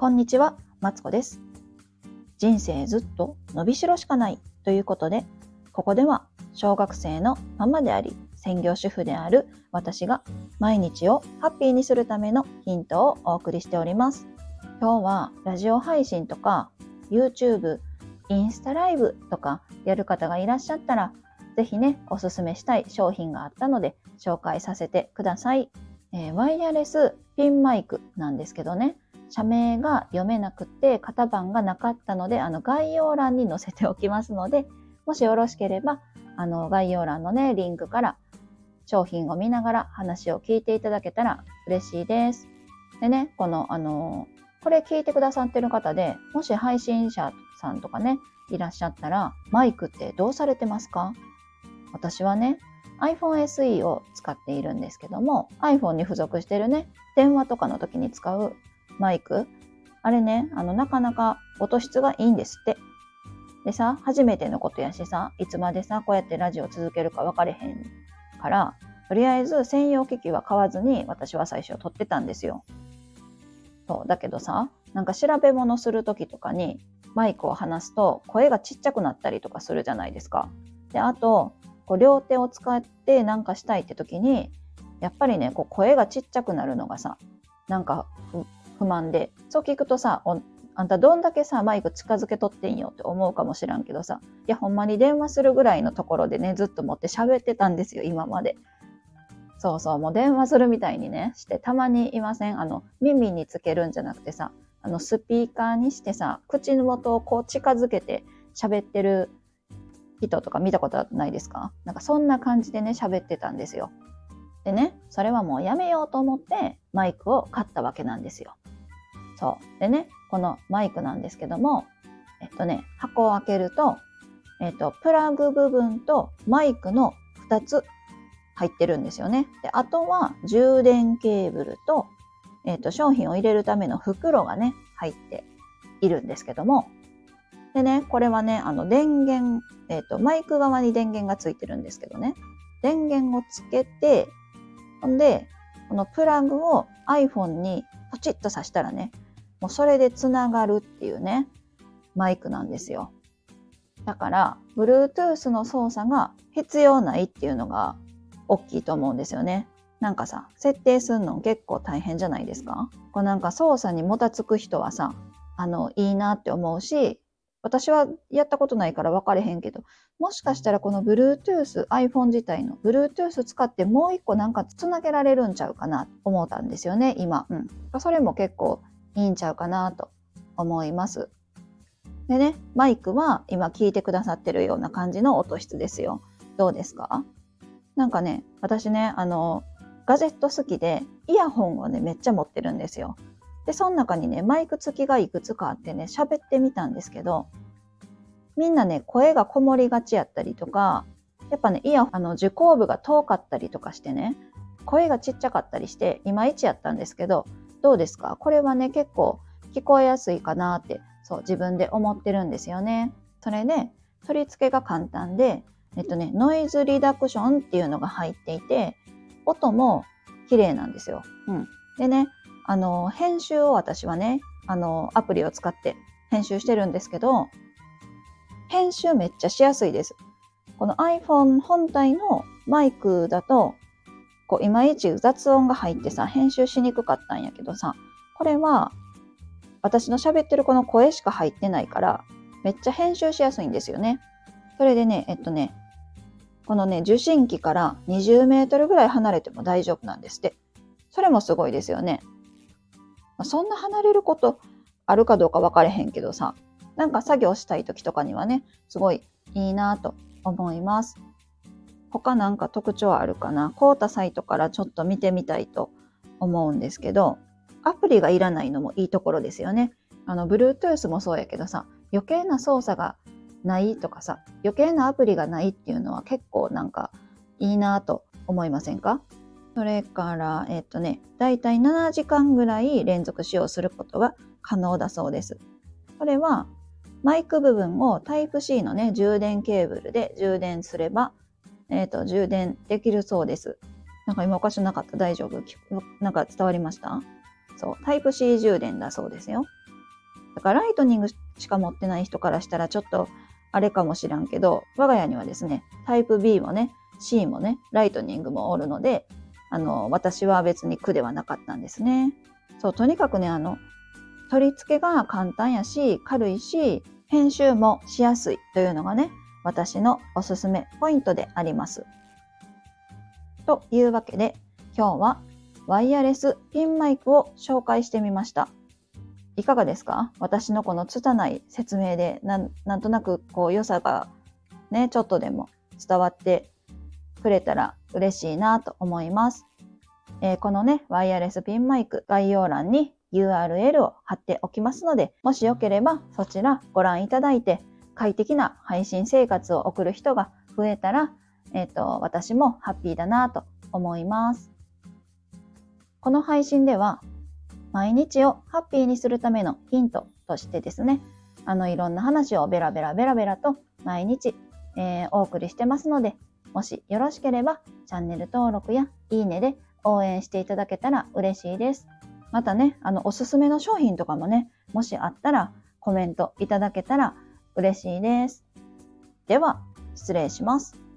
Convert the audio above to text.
こんにちは、マツコです。人生ずっと伸びしろしかないということで、ここでは小学生のママであり、専業主婦である私が毎日をハッピーにするためのヒントをお送りしております。今日はラジオ配信とか YouTube、インスタライブとかやる方がいらっしゃったら、ぜひね、おすすめしたい商品があったので紹介させてください。えー、ワイヤレスピンマイクなんですけどね、社名が読めなくて型番がなかったので、あの概要欄に載せておきますので、もしよろしければ、あの概要欄のね、リンクから商品を見ながら話を聞いていただけたら嬉しいです。でね、この、あの、これ聞いてくださってる方で、もし配信者さんとかね、いらっしゃったら、マイクってどうされてますか？私はね、iPhone SE を使っているんですけども、iPhone に付属してるね、電話とかの時に使うマイク、あれね、あの、なかなか音質がいいんですって。でさ、初めてのことやしさ、いつまでさ、こうやってラジオ続けるか分かれへんから、とりあえず専用機器は買わずに私は最初撮ってたんですよ。そう、だけどさ、なんか調べ物する時とかにマイクを離すと声がちっちゃくなったりとかするじゃないですか。で、あと、こう両手を使ってなんかしたいって時に、やっぱりね、こう声がちっちゃくなるのがさ、なんか不満で、そう聞くとさ、あんたどんだけさ、マイク近づけとってんよって思うかもしらんけどさ、いや、ほんまに電話するぐらいのところでね、ずっと持って喋ってたんですよ、今まで。そうそう、もう電話するみたいにね、して、たまにいませんあの、耳につけるんじゃなくてさ、あの、スピーカーにしてさ、口の元をこう近づけて喋ってる人とか見たことないですか？なんかそんな感じでね、喋ってたんですよ。でね、それはもうやめようと思ってマイクを買ったわけなんですよ。そう。でね、このマイクなんですけども、えっとね、箱を開けると、えっと、プラグ部分とマイクの2つ入ってるんですよね。で、あとは充電ケーブルと、えっと、商品を入れるための袋がね、入っているんですけども、でね、これはね、あの電源、えっと、マイク側に電源がついてるんですけどね、電源をつけて、ほんで、このプラグを iPhone にポチッと挿したらね、もうそれでつながるっていうね、マイクなんですよ。だから、Bluetooth の操作が必要ないっていうのが大きいと思うんですよね。なんかさ、設定するの結構大変じゃないですか？こうなんか操作にもたつく人はさ、あの、いいなって思うし、私はやったことないから分かれへんけど、もしかしたらこの Bluetooth、iPhone 自体の Bluetooth 使ってもう一個なんかつなげられるんちゃうかなと思ったんですよね、今。うん。それも結構いいんちゃうかなと思います。でね、マイクは今聞いてくださってるような感じの音質ですよ。どうですか？なんかね、私ね、あの、ガジェット好きでイヤホンをね、めっちゃ持ってるんですよ。で、その中にね、マイク付きがいくつかあってね、喋ってみたんですけど、みんなね、声がこもりがちやったりとか、やっぱね、イヤホン、あの、受講部が遠かったりとかしてね、声がちっちゃかったりして、いまいちやったんですけど、どうですか？これはね、結構聞こえやすいかなって、そう、自分で思ってるんですよね。それで、取り付けが簡単で、えっとね、ノイズリダクションっていうのが入っていて、音も綺麗なんですよ。うん。でね、あの、編集を私はね、あの、アプリを使って編集してるんですけど、編集めっちゃしやすいです。この iPhone 本体のマイクだと、こう、いまいち雑音が入ってさ、編集しにくかったんやけどさ、これは、私の喋ってるこの声しか入ってないから、めっちゃ編集しやすいんですよね。それでね、えっとね、このね、受信機から20メートルぐらい離れても大丈夫なんですって。それもすごいですよね。まあ、そんな離れることあるかどうか分かれへんけどさ、なんか作業したい時とかにはね、すごいいいなと思います。他なんか特徴あるかな？買うたサイトからちょっと見てみたいと思うんですけど、アプリがいらないのもいいところですよね。あの、Bluetooth もそうやけどさ、余計な操作がないとかさ、余計なアプリがないっていうのは結構なんかいいなと思いませんか？それから、えっとね、だいたい7時間ぐらい連続使用することが可能だそうです。これは、マイク部分を Type-C のね、充電ケーブルで充電すれば、えっ、と、充電できるそうです。なんか今おかしなかった？大丈夫？なんか伝わりました？そう、Type-C 充電だそうですよ。だからライトニングしか持ってない人からしたらちょっとあれかもしらんけど、我が家にはですね、タイプ B もね、C もね、ライトニングもおるので、あの、私は別に苦ではなかったんですね。そう、とにかくね、あの、取り付けが簡単やし、軽いし、編集もしやすいというのがね、私のおすすめポイントであります。というわけで、今日はワイヤレスピンマイクを紹介してみました。いかがですか？私のこの拙い説明でなんとなくこう良さがね、ちょっとでも伝わってくれたら嬉しいなと思います。えー、このね、ワイヤレスピンマイク概要欄に URL を貼っておきますので、もしよければそちらご覧いただいて快適な配信生活を送る人が増えたら、えっ、と、私もハッピーだなと思います。この配信では、毎日をハッピーにするためのヒントとしてですね、あのいろんな話をベラベラベラベラと毎日、えー、お送りしてますので、もしよろしければチャンネル登録やいいねで応援していただけたら嬉しいです。またね、あのおすすめの商品とかもね、もしあったらコメントいただけたら嬉しいです。では、失礼します。